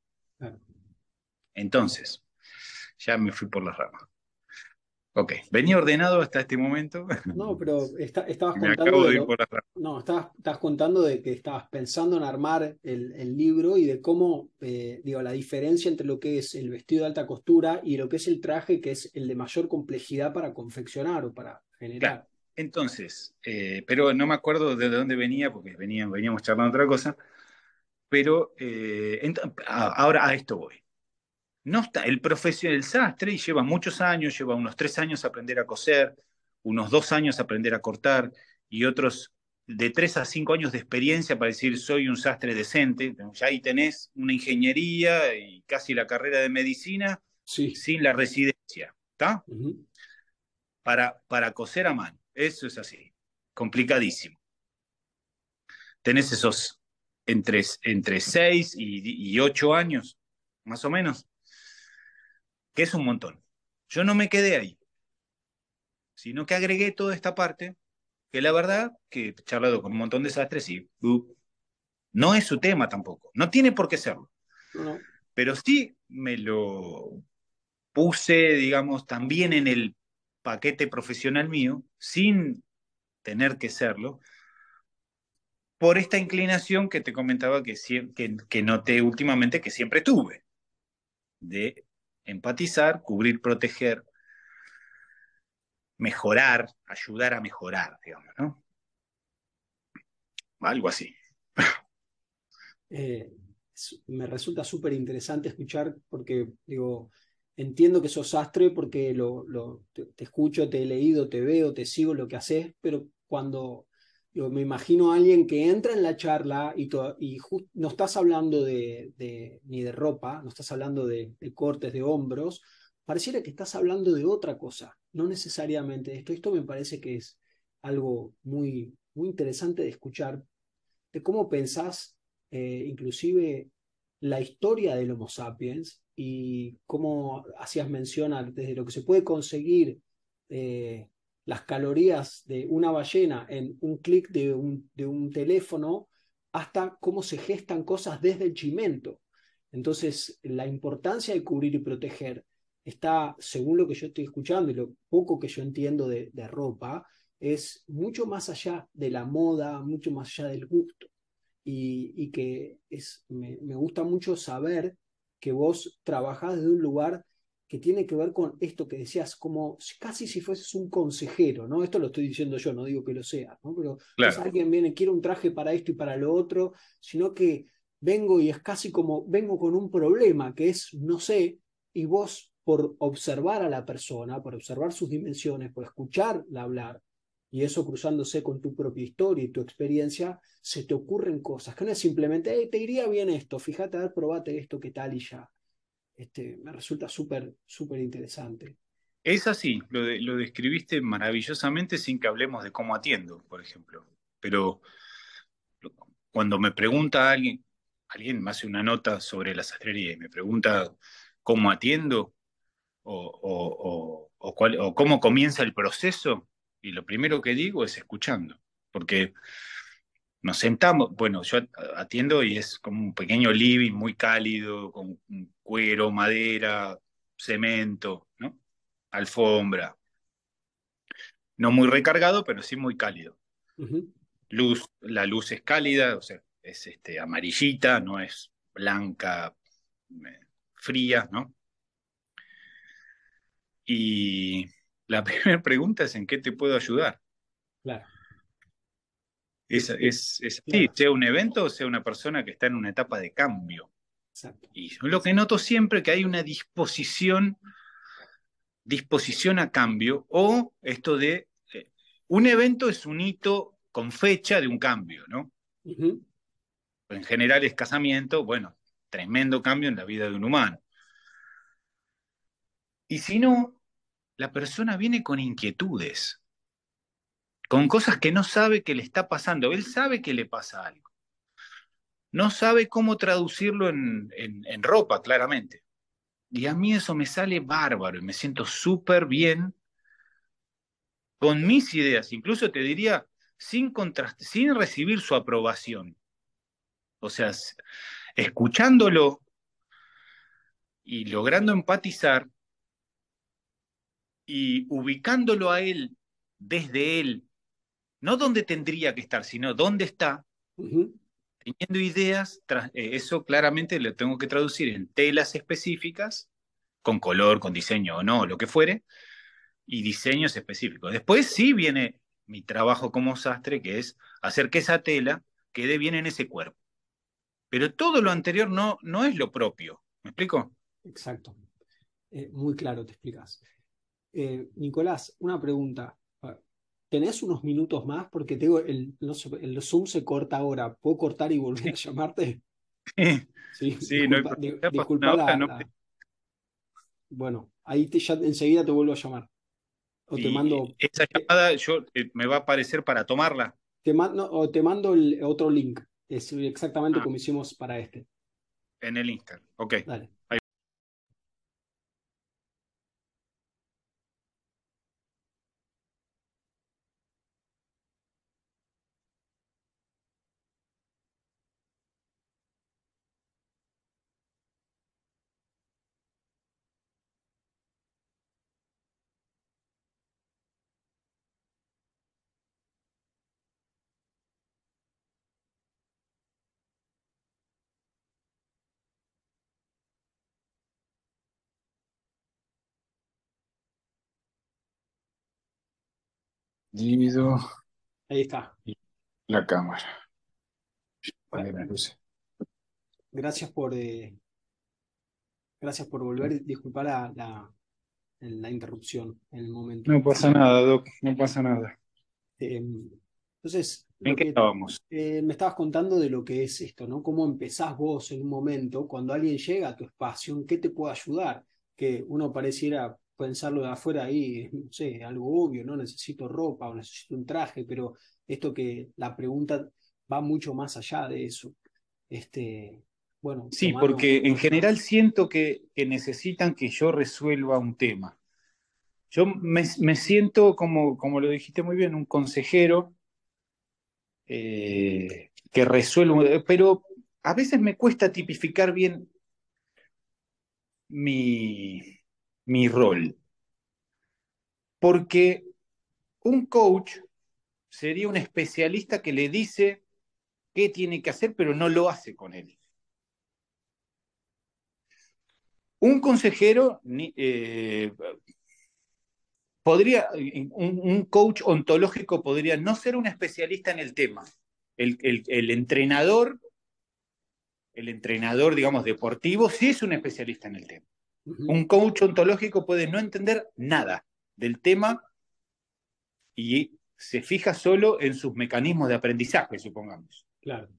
Entonces, ya me fui por las ramas. Ok, venía ordenado hasta este momento. No, pero estabas contando. De, no, estabas, contando de que estabas pensando en armar el, libro y de cómo, eh, digo, la diferencia entre lo que es el vestido de alta costura y lo que es el traje, que es el de mayor complejidad para confeccionar o para generar. Entonces, eh, pero no me acuerdo de dónde venía, porque veníamos charlando otra cosa. Pero eh, ahora a esto voy. No está, el profesional, el sastre lleva muchos años, lleva unos tres años aprender a coser, unos dos años aprender a cortar y otros de tres a cinco años de experiencia para decir soy un sastre decente. Ya ahí tenés una ingeniería y casi la carrera de medicina sin la residencia. ¿Está? Para, para coser a mano. Eso es así. Complicadísimo. Tenés esos entre, entre seis y, y ocho años, más o menos que es un montón. Yo no me quedé ahí, sino que agregué toda esta parte, que la verdad, que he charlado con un montón de sastres y uh, no es su tema tampoco, no tiene por qué serlo. Pero sí me lo puse, digamos, también en el paquete profesional mío, sin tener que serlo, por esta inclinación que te comentaba que, que, noté últimamente que siempre tuve, de empatizar, cubrir, proteger, mejorar, ayudar a mejorar, digamos, ¿no? Algo así. Eh, me resulta súper interesante escuchar porque, digo, entiendo que sos sastre porque lo, te, escucho, te he leído, te veo, te sigo lo que haces, pero cuando yo me imagino a alguien que entra en la charla y, no estás hablando de, ni de ropa, no estás hablando de, cortes de hombros, pareciera que estás hablando de otra cosa, no necesariamente esto. Esto me parece que es algo muy, muy interesante de escuchar, de cómo pensás eh, inclusive la historia del Homo sapiens y cómo hacías mención desde lo que se puede conseguir eh, las calorías de una ballena en un clic de un, de un teléfono hasta cómo se gestan cosas desde el chimento. Entonces, la importancia de cubrir y proteger está, según lo que yo estoy escuchando y lo poco que yo entiendo de, ropa, es mucho más allá de la moda, mucho más allá del gusto. Y, que es, me, me, gusta mucho saber que vos trabajás desde un lugar que tiene que ver con esto que decías, como casi si fueses un consejero, ¿no? Esto lo estoy diciendo yo, no digo que lo sea, ¿no? Pero claro. alguien viene, quiere un traje para esto y para lo otro, sino que vengo y es casi como, vengo con un problema, que es, no sé, y vos por observar a la persona, por observar sus dimensiones, por escucharla hablar, y eso cruzándose con tu propia historia y tu experiencia, se te ocurren cosas, que no es simplemente, te iría bien esto, fíjate, a ver, probate esto, qué tal y ya este, me resulta súper, súper interesante. Es así, lo, lo describiste maravillosamente sin que hablemos de cómo atiendo, por ejemplo. Pero cuando me pregunta alguien, alguien me hace una nota sobre la sastrería y me pregunta cómo atiendo o, o, cómo comienza el proceso, y lo primero que digo es escuchando, porque nos sentamos, bueno, yo atiendo y es como un pequeño living muy cálido, con cuero, madera, cemento, ¿no? Alfombra. No muy recargado, pero sí muy cálido. Luz, la luz es cálida, o sea, es este, amarillita, no es blanca, eh, fría, ¿no? Y la primera pregunta es en qué te puedo ayudar. Claro. Es, es, así, sea un evento o sea una persona que está en una etapa de cambio. Y lo que noto siempre que hay una disposición, disposición a cambio, o esto de eh, un evento es un hito con fecha de un cambio, ¿no? En general es casamiento, bueno, tremendo cambio en la vida de un humano. Y si no, la persona viene con inquietudes con cosas que no sabe que le está pasando. Él sabe que le pasa algo. No sabe cómo traducirlo en, ropa, claramente. Y a mí eso me sale bárbaro y me siento súper bien con mis ideas. Incluso te diría, sin, sin recibir su aprobación. O sea, escuchándolo y logrando empatizar y ubicándolo a él desde él no dónde tendría que estar, sino dónde está, teniendo ideas, eh, eso claramente lo tengo que traducir en telas específicas, con color, con diseño o no, lo que fuere, y diseños específicos. Después sí viene mi trabajo como sastre, que es hacer que esa tela quede bien en ese cuerpo. Pero todo lo anterior no, no es lo propio. ¿Me explico? Exacto. Eh, muy claro te explicas. Eh, Nicolás, una pregunta. ¿Tenés unos minutos más? Porque tengo el, el Zoom se corta ahora. ¿Puedo cortar y volver a llamarte? Sí, sí no disculpa Bueno, ahí te, ya enseguida te vuelvo a llamar. O te mando. Esa llamada yo, eh, me va a aparecer para tomarla. Te mando, o te mando el otro link. Es exactamente ah. como hicimos para este. En el Instagram. Ok. Dale. Divido Ahí está. la cámara. Gracias por, eh, gracias por volver. Disculpar la, la, la interrupción en el momento. No pasa nada, Doc, no pasa nada. Eh, entonces, ¿En qué estábamos? Eh, me estabas contando de lo que es esto, ¿no? Cómo empezás vos en un momento, cuando alguien llega a tu espacio, ¿en qué te puede ayudar? Que uno pareciera pensarlo de afuera ahí, no sé, algo obvio, ¿no? Necesito ropa o necesito un traje, pero esto que la pregunta va mucho más allá de eso. Este, bueno. Sí, porque en general siento que, que necesitan que yo resuelva un tema. Yo me, me, siento, como, como lo dijiste muy bien, un consejero eh, que resuelvo, pero a veces me cuesta tipificar bien mi, mi rol. Porque un coach sería un especialista que le dice qué tiene que hacer, pero no lo hace con él. Un consejero eh, podría, un, coach ontológico podría no ser un especialista en el tema. El, entrenador, el entrenador, digamos, deportivo, sí es un especialista en el tema. Un coach ontológico puede no entender nada del tema y se fija solo en sus mecanismos de aprendizaje, supongamos. Claro.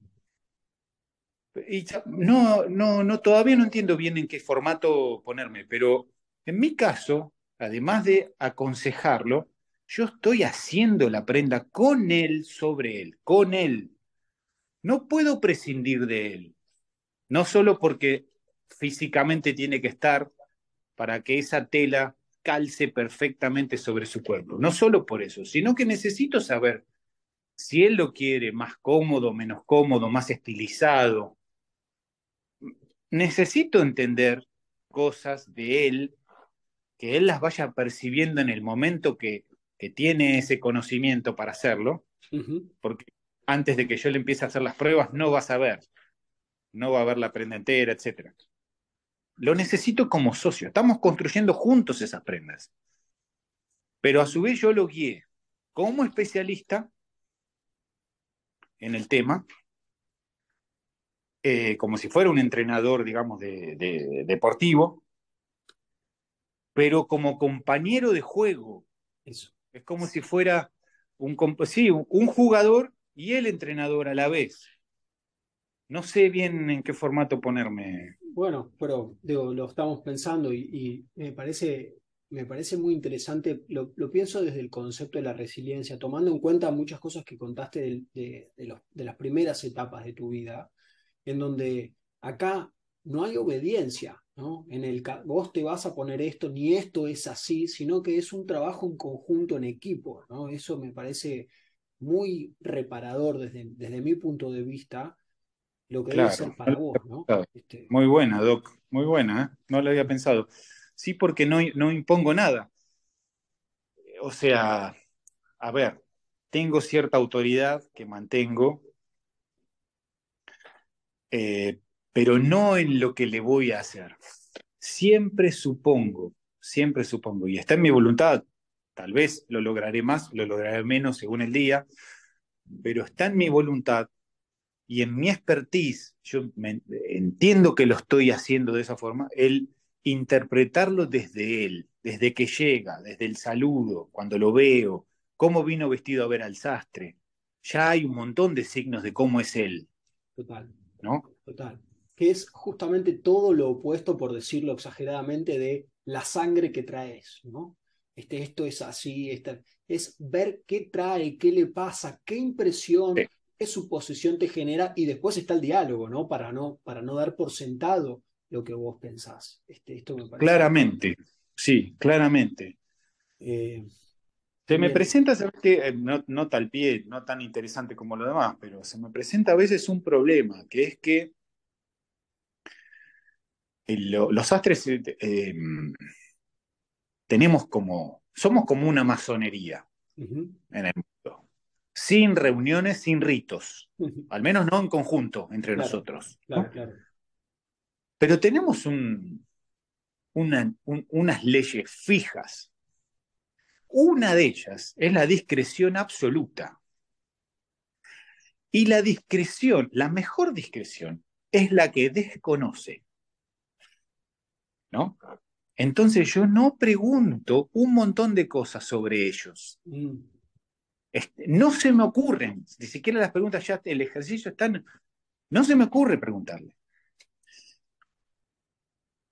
Y no, no, no, todavía no entiendo bien en qué formato ponerme, pero en mi caso, además de aconsejarlo, yo estoy haciendo la prenda con él sobre él, con él. No puedo prescindir de él, no solo porque físicamente tiene que estar para que esa tela calce perfectamente sobre su cuerpo. No solo por eso, sino que necesito saber si él lo quiere más cómodo, menos cómodo, más estilizado. Necesito entender cosas de él que él las vaya percibiendo en el momento que, tiene ese conocimiento para hacerlo, porque antes de que yo le empiece a hacer las pruebas no va a saber, no va a ver la prenda entera, etc. Lo necesito como socio, estamos construyendo juntos esas prendas. Pero a su vez yo lo guié como especialista en el tema, eh, como si fuera un entrenador, digamos, de deportivo, pero como compañero de juego. Eso. Es como si fuera un, sí, un jugador y el entrenador a la vez. No sé bien en qué formato ponerme. Bueno, pero digo, lo estamos pensando y, me, parece, me parece muy interesante, lo, pienso desde el concepto de la resiliencia, tomando en cuenta muchas cosas que contaste de, de las primeras etapas de tu vida, en donde acá no hay obediencia, ¿no? En el vos te vas a poner esto, ni esto es así, sino que es un trabajo en conjunto, en equipo, ¿no? Eso me parece muy reparador desde, desde mi punto de vista, lo que debe ser para vos, ¿no? Este muy buena, Doc, muy buena, ¿eh? no lo había pensado. Sí, porque no, no impongo nada. O sea, a ver, tengo cierta autoridad que mantengo, eh, pero no en lo que le voy a hacer. Siempre supongo, siempre supongo, y está en mi voluntad, tal vez lo lograré más, lo lograré menos según el día, pero está en mi voluntad y en mi expertise, yo entiendo que lo estoy haciendo de esa forma, el interpretarlo desde él, desde que llega, desde el saludo, cuando lo veo, cómo vino vestido a ver al sastre. Ya hay un montón de signos de cómo es él. Total. ¿No? Total que es justamente todo lo opuesto, por decirlo exageradamente, de la sangre que traes, ¿no? Este, esto es así, es ver qué trae, qué le pasa, qué impresión, qué suposición te genera, y después está el diálogo, ¿no? Para no, para no dar por sentado lo que vos pensás. Este, esto claramente, sí, claramente. Eh, se me presenta, ¿sabes qué? Eh, no, no tal pie, no tan interesante como lo demás, pero se me presenta a veces un problema, que es que los astres eh, eh, tenemos como, somos como una masonería en el mundo, sin reuniones, sin ritos, al menos no en conjunto entre nosotros. Pero tenemos unas leyes fijas. Una de ellas es la discreción absoluta. Y la discreción, la mejor discreción, es la que desconoce. ¿no? Entonces yo no pregunto un montón de cosas sobre ellos. Mm. Este, no se me ocurren, ni siquiera las preguntas ya, el ejercicio está, no se me ocurre preguntarle.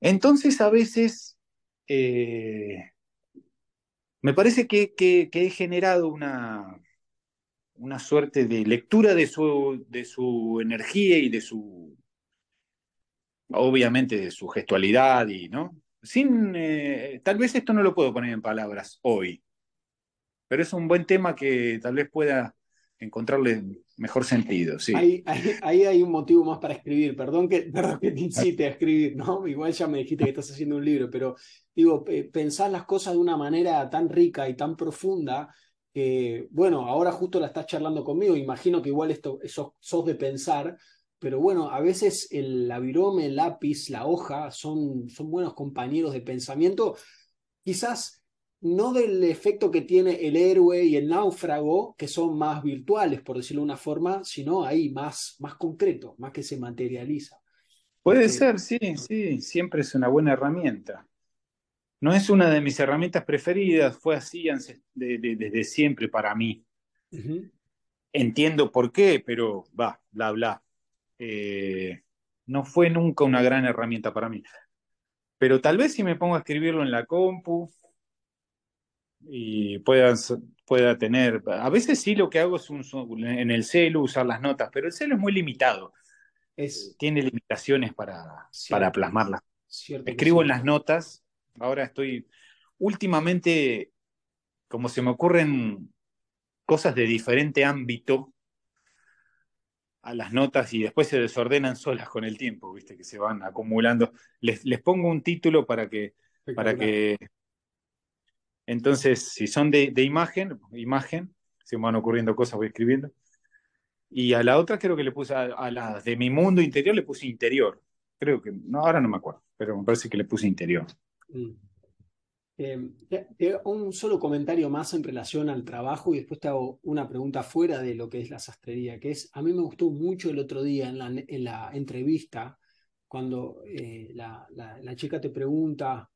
Entonces a veces eh, me parece que, he generado una, una suerte de lectura de su, de su energía y de su, obviamente, de su gestualidad y, ¿no? Sin, eh, tal vez esto no lo puedo poner en palabras hoy, pero es un buen tema que tal vez pueda encontrarle mejor sentido. Sí. Ahí, hay un motivo más para escribir. Perdón que, perdón que te incite a escribir, ¿no? Igual ya me dijiste que estás haciendo un libro, pero digo, pensar las cosas de una manera tan rica y tan profunda que, bueno, ahora justo la estás charlando conmigo, imagino que igual esto, sos, sos de pensar, pero bueno, a veces el virome, el lápiz, la hoja son, son buenos compañeros de pensamiento. Quizás no del efecto que tiene el héroe y el náufrago, que son más virtuales, por decirlo de una forma, sino ahí más, más concreto, más que se materializa. Puede ser, sí, sí, siempre es una buena herramienta. No es una de mis herramientas preferidas, fue así desde siempre para mí. Entiendo por qué, pero va, bla, bla. Eh, no fue nunca una gran herramienta para mí. Pero tal vez si me pongo a escribirlo en la compu, y pueda, pueda tener. A veces sí lo que hago es un, en el celu usar las notas, pero el celu es muy limitado. Es, Tiene limitaciones para, para plasmarlas. Escribo en las notas. Ahora estoy. Últimamente, como se me ocurren cosas de diferente ámbito a las notas y después se desordenan solas con el tiempo, viste, que se van acumulando. Les, les pongo un título para que, para que entonces, si son de, imagen, imagen, se me van ocurriendo cosas, voy escribiendo. Y a la otra creo que le puse, a, las de mi mundo interior le puse interior. Creo que, no, ahora no me acuerdo, pero me parece que le puse interior. Mm. Eh, un solo comentario más en relación al trabajo y después te hago una pregunta fuera de lo que es la sastrería, que es, a mí me gustó mucho el otro día en la, en la entrevista, cuando eh, la, chica te pregunta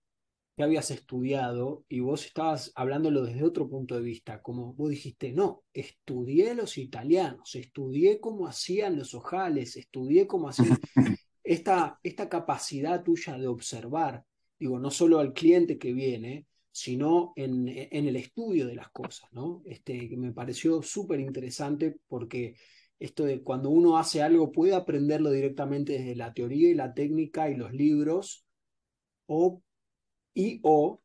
que habías estudiado y vos estabas hablándolo desde otro punto de vista, como vos dijiste, no, estudié los italianos, estudié cómo hacían los ojales, estudié cómo hacían esta, esta capacidad tuya de observar, digo, no solo al cliente que viene, sino en, en el estudio de las cosas, ¿no? Este, que me pareció súper interesante porque esto de cuando uno hace algo puede aprenderlo directamente desde la teoría y la técnica y los libros, o y o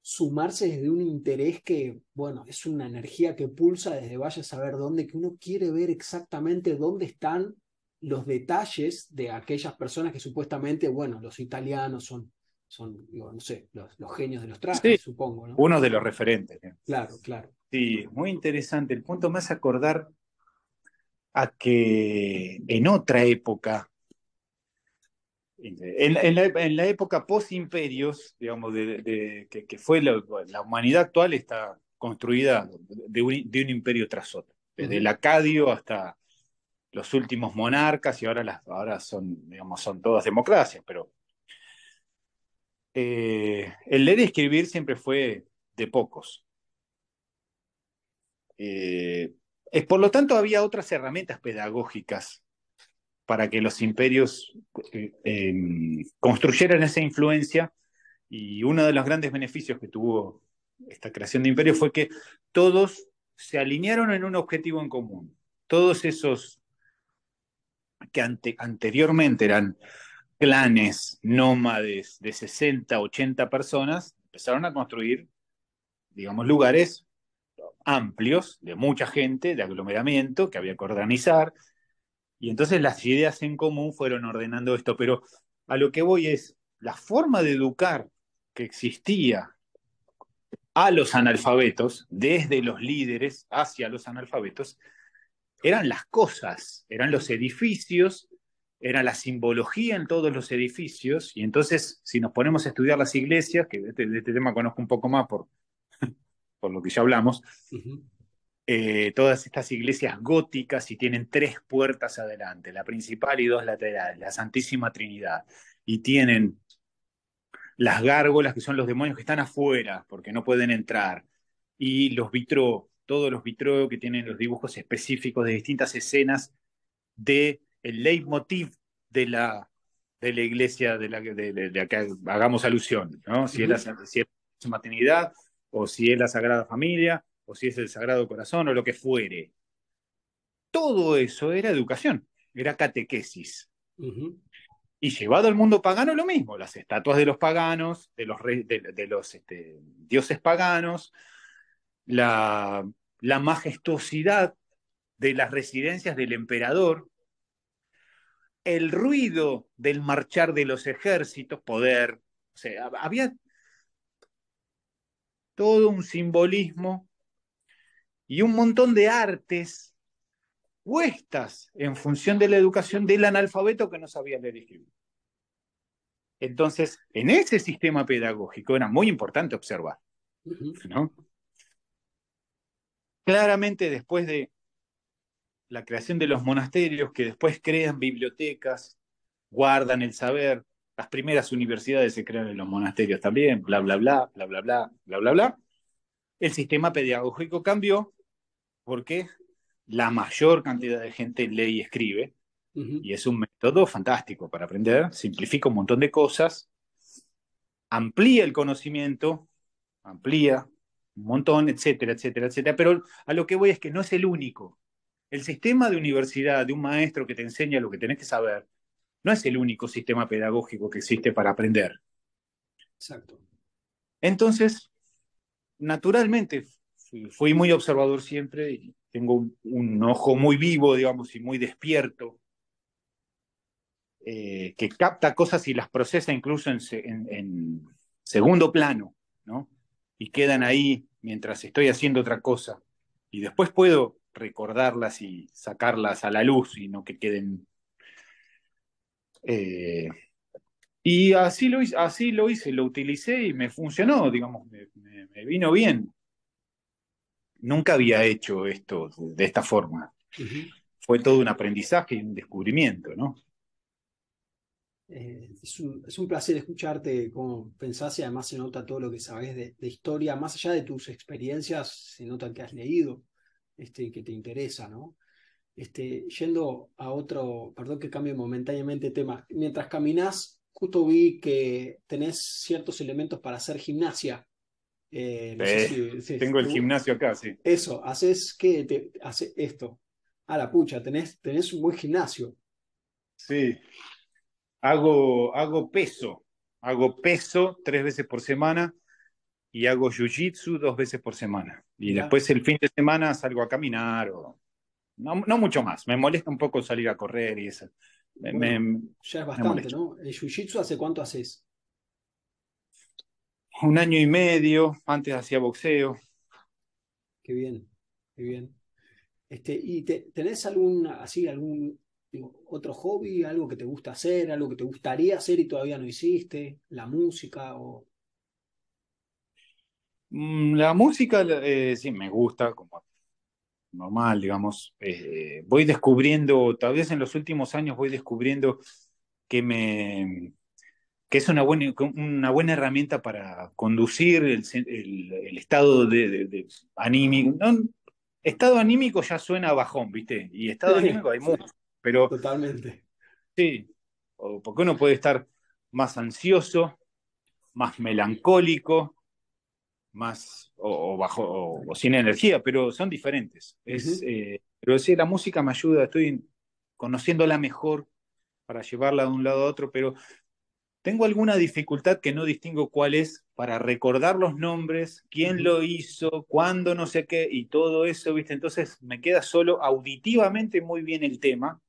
sumarse desde un interés que, bueno, es una energía que pulsa desde vaya a saber dónde, que uno quiere ver exactamente dónde están los detalles de aquellas personas que supuestamente, bueno, los italianos son, son no sé, los, genios de los trajes, supongo. ¿no? Uno de los referentes. Claro, claro. Sí, muy interesante. El punto más acordar a que en otra época en, la, época post-imperios, digamos, de, que, fue la, humanidad actual, está construida de un, imperio tras otro, desde el Acadio hasta los últimos monarcas y ahora, las, ahora son, digamos, son todas democracias, pero eh, el leer y escribir siempre fue de pocos. Eh, es, por lo tanto, había otras herramientas pedagógicas para que los imperios eh, em, construyeran esa influencia. Y uno de los grandes beneficios que tuvo esta creación de imperios fue que todos se alinearon en un objetivo en común. Todos esos que anteriormente eran clanes nómades de 60, 80 personas, empezaron a construir, digamos, lugares amplios de mucha gente, de aglomeramiento, que había que organizar, y entonces las ideas en común fueron ordenando esto, pero a lo que voy es, la forma de educar que existía a los analfabetos, desde los líderes hacia los analfabetos, eran las cosas, eran los edificios, era la simbología en todos los edificios, y entonces si nos ponemos a estudiar las iglesias, que de este, este tema conozco un poco más por, por lo que ya hablamos, eh, todas estas iglesias góticas y tienen tres puertas adelante, la principal y dos laterales, la Santísima Trinidad, y tienen las gárgolas, que son los demonios que están afuera, porque no pueden entrar, y los vitro todos los vitreos que tienen los dibujos específicos de distintas escenas de el leitmotiv de la, de la iglesia de la, de, que hagamos alusión, ¿no? Si, es la, si es la maternidad, o si es la Sagrada Familia, o si es el Sagrado Corazón, o lo que fuere. Todo eso era educación, era catequesis. Y llevado al mundo pagano lo mismo, las estatuas de los paganos, de los, de, los este, dioses paganos, la, la majestuosidad de las residencias del emperador, el ruido del marchar de los ejércitos, poder, o sea, había todo un simbolismo y un montón de artes puestas en función de la educación del analfabeto que no sabía leer y escribir. Entonces, en ese sistema pedagógico era muy importante observar, ¿no? Claramente después de la creación de los monasterios, que después crean bibliotecas, guardan el saber, las primeras universidades se crean en los monasterios también, bla, bla, bla, bla, bla, bla, bla, bla, bla. El sistema pedagógico cambió porque la mayor cantidad de gente lee y escribe, y es un método fantástico para aprender, simplifica un montón de cosas, amplía el conocimiento, amplía un montón, etcétera, etcétera, etcétera. Pero a lo que voy es que no es el único. El sistema de universidad, de un maestro que te enseña lo que tenés que saber, no es el único sistema pedagógico que existe para aprender. Exacto. Entonces, naturalmente, fui muy observador siempre y tengo un, ojo muy vivo, digamos, y muy despierto, eh, que capta cosas y las procesa incluso en, en segundo plano, ¿no? Y quedan ahí mientras estoy haciendo otra cosa. Y después puedo recordarlas y sacarlas a la luz y no que queden. Eh, y así lo, hice, así lo hice, lo utilicé y me funcionó, digamos, me, vino bien. Nunca había hecho esto de esta forma. Fue todo un aprendizaje y un descubrimiento, ¿no? Eh, es, un, placer escucharte cómo pensás y además se nota todo lo que sabes de, historia, más allá de tus experiencias, se nota que has leído, este, que te interesa, ¿no? Este, yendo a otro, perdón que cambie momentáneamente tema, mientras caminás, justo vi que tenés ciertos elementos para hacer gimnasia. Eh, tengo el gimnasio acá, sí. Eso, haces que te hace esto. A la pucha, tenés, tenés un buen gimnasio. Sí, hago, hago peso, hago peso tres veces por semana y hago jiu-jitsu dos veces por semana. Y después el fin de semana salgo a caminar o no, no, mucho más. Me molesta un poco salir a correr y eso. ya es bastante, ¿no? ¿El jiu-jitsu hace cuánto haces? Un año y medio, antes hacía boxeo. Qué bien, qué bien. Este, ¿Y tenés algún, así, algún otro hobby, algo que te gusta hacer, algo que te gustaría hacer y todavía no hiciste, la música o... Mm, la música eh, sí me gusta, como normal, digamos. Eh, voy descubriendo, tal vez en los últimos años voy descubriendo que me que es una buena, una buena herramienta para conducir el, estado de, anímico. estado anímico ya suena bajón, ¿viste? Y estado anímico hay mucho. Pero, Totalmente. Sí, porque uno puede estar más ansioso, más melancólico, más o, bajo o, sin energía, pero son diferentes. Es, eh, pero sí, la música me ayuda, estoy conociéndola mejor para llevarla de un lado a otro, pero tengo alguna dificultad que no distingo cuál es para recordar los nombres, quién lo hizo, cuándo, no sé qué, y todo eso, ¿viste? Entonces me queda solo auditivamente muy bien el tema,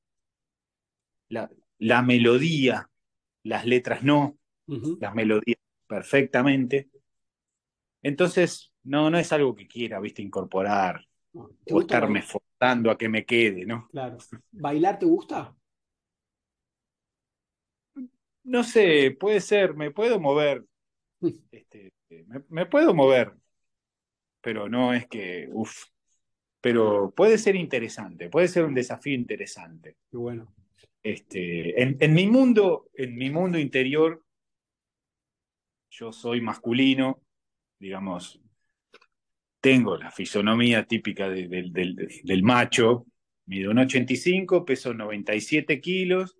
la, melodía, las letras no, las melodías perfectamente. Entonces, no, no es algo que quiera, viste, incorporar o estarme forzando a que me quede, ¿no? Claro. ¿Bailar te gusta? No sé, puede ser, me puedo mover. Este, me, me, puedo mover, pero no es que, uff, pero puede ser interesante, puede ser un desafío interesante. Bueno. Este, en, mi mundo, en mi mundo interior, yo soy masculino, digamos, tengo la fisonomía típica de, del, del, del, macho, mido un 85, peso 97 kilos,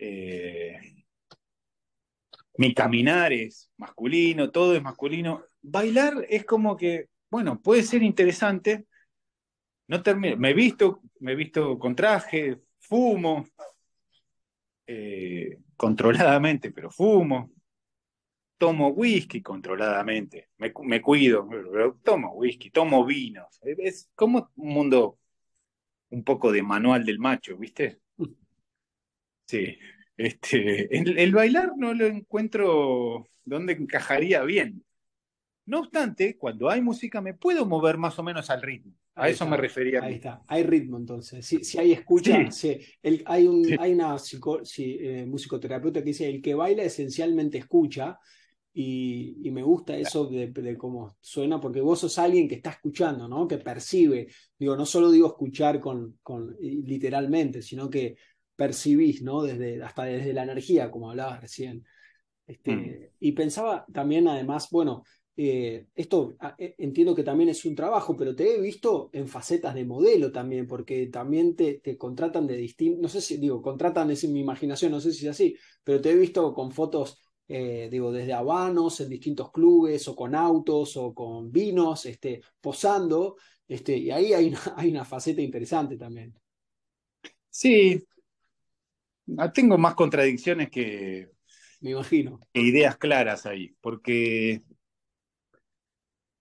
eh, mi caminar es masculino, todo es masculino. Bailar es como que, bueno, puede ser interesante. No termino, me he visto, me visto con traje, fumo, eh, controladamente, pero fumo. Tomo whisky controladamente, me, cuido, tomo whisky, tomo vinos. Es como un mundo un poco de manual del macho, ¿viste? Sí. Este, el, bailar no lo encuentro donde encajaría bien. No obstante, cuando hay música me puedo mover más o menos al ritmo. A eso me refería. Ahí está, hay ritmo entonces. Si, si hay escucha, hay, un, hay una eh, musicoterapeuta que dice, el que baila esencialmente escucha, y, me gusta eso de, cómo suena, porque vos sos alguien que está escuchando, ¿no? Que percibe. Digo, no solo digo escuchar con, con literalmente, sino que percibís, ¿no? Desde, hasta desde la energía, como hablabas recién. Este, mm. Y pensaba también, además, bueno, eh, esto ah, eh, entiendo que también es un trabajo, pero te he visto en facetas de modelo también, porque también te, te contratan de distintos, no sé si, digo, contratan, es en mi imaginación, no sé si es así, pero te he visto con fotos, eh, digo, desde habanos, en distintos clubes, o con autos, o con vinos, este, posando, este, y ahí hay una, hay una faceta interesante también. Sí, tengo más contradicciones que, me imagino. ideas claras ahí, porque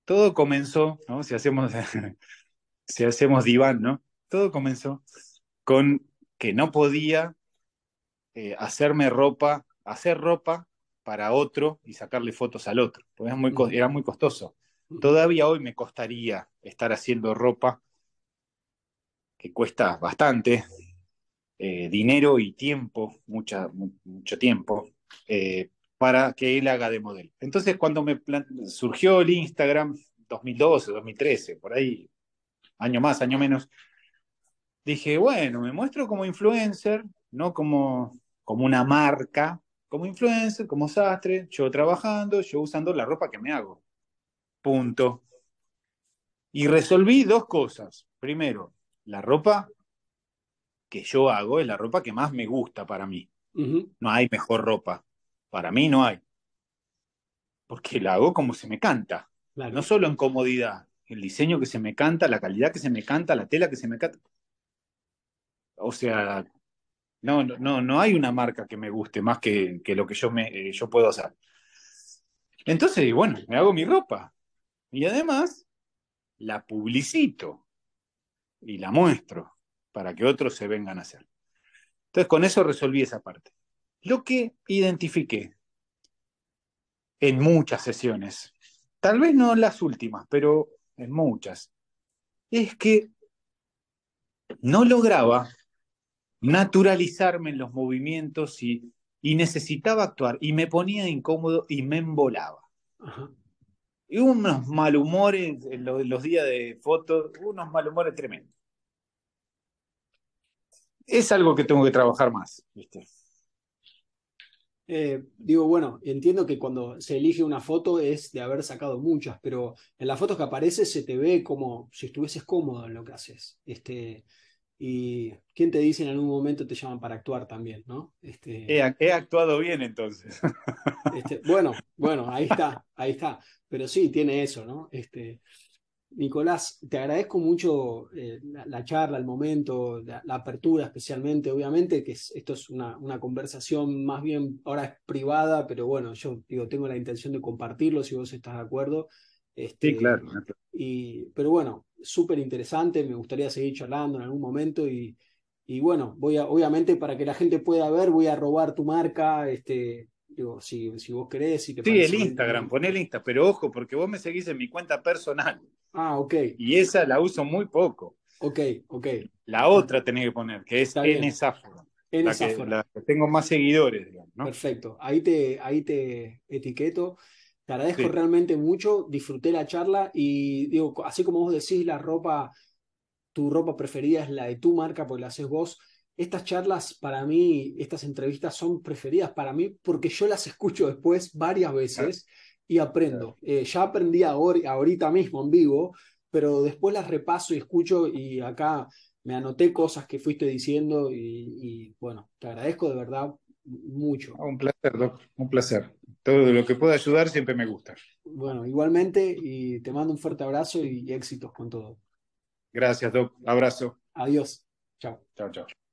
todo comenzó, ¿no? Si hacemos, si hacemos diván, ¿no? Todo comenzó con que no podía eh, hacerme ropa, hacer ropa para otro y sacarle fotos al otro, porque era muy, mm. era muy costoso. Mm. Todavía hoy me costaría estar haciendo ropa que cuesta bastante, eh, dinero y tiempo, mucha, mucho tiempo, eh, para que él haga de modelo. Entonces, cuando me surgió el Instagram, 2012, 2013, por ahí, año más, año menos, dije, bueno, me muestro como influencer, no como, como una marca, como influencer, como sastre, yo trabajando, yo usando la ropa que me hago. Punto. Y resolví dos cosas. Primero, la ropa que yo hago es la ropa que más me gusta para mí. No hay mejor ropa. Para mí no hay. Porque la hago como se me canta. No solo en comodidad, el diseño que se me canta, la calidad que se me canta, la tela que se me canta. O sea, no, no, no hay una marca que me guste más que, que lo que yo, me, eh, yo puedo hacer. Entonces, bueno, me hago mi ropa. Y además, la publicito y la muestro para que otros se vengan a hacer. Entonces, con eso resolví esa parte. Lo que identifiqué en muchas sesiones, tal vez no las últimas, pero en muchas, es que no lograba naturalizarme en los movimientos y, y necesitaba actuar y me ponía incómodo y me embolaba. Y unos malhumores en los, los días de fotos, unos malhumores tremendos es algo que tengo que trabajar más, ¿viste? Eh, digo, bueno, entiendo que cuando se elige una foto es de haber sacado muchas, pero en las fotos que apareces se te ve como si estuvieses cómodo en lo que haces. Este, y quién te dice en algún momento te llaman para actuar también, ¿no? Este, he, actuado bien entonces. Este, bueno, bueno, ahí está, ahí está. Pero sí, tiene eso, ¿no? Este, Nicolás, te agradezco mucho eh, la, charla, el momento, la, apertura especialmente, obviamente, que esto es una, una, conversación más bien, ahora es privada, pero bueno, yo digo, tengo la intención de compartirlo si vos estás de acuerdo. Este, sí, claro. Y, pero bueno, súper interesante, me gustaría seguir charlando en algún momento y, y bueno, voy a, obviamente para que la gente pueda ver, voy a robar tu marca, este, Digo, si, si vos querés. Si te sí, el Instagram, pon el Insta, pero ojo, porque vos me seguís en mi cuenta personal. Ah, ok. Y esa la uso muy poco. Ok, ok. La otra tenés que poner, que es N La, que, la que tengo más seguidores, digamos, ¿no? Perfecto. Ahí te, ahí te etiqueto. Te agradezco realmente mucho, disfruté la charla y digo, así como vos decís, la ropa, tu ropa preferida es la de tu marca porque la haces vos. estas charlas para mí, estas entrevistas son preferidas para mí porque yo las escucho después varias veces y aprendo. Eh, ya aprendí ahora, ahorita mismo en vivo, pero después las repaso y escucho y acá me anoté cosas que fuiste diciendo y, bueno, te agradezco de verdad mucho. Un placer, Doc, un placer. Todo lo que pueda ayudar siempre me gusta. Bueno, igualmente y te mando un fuerte abrazo y éxitos con todo. Gracias, Doc. Abrazo. Adiós. Chao. Chao, chao.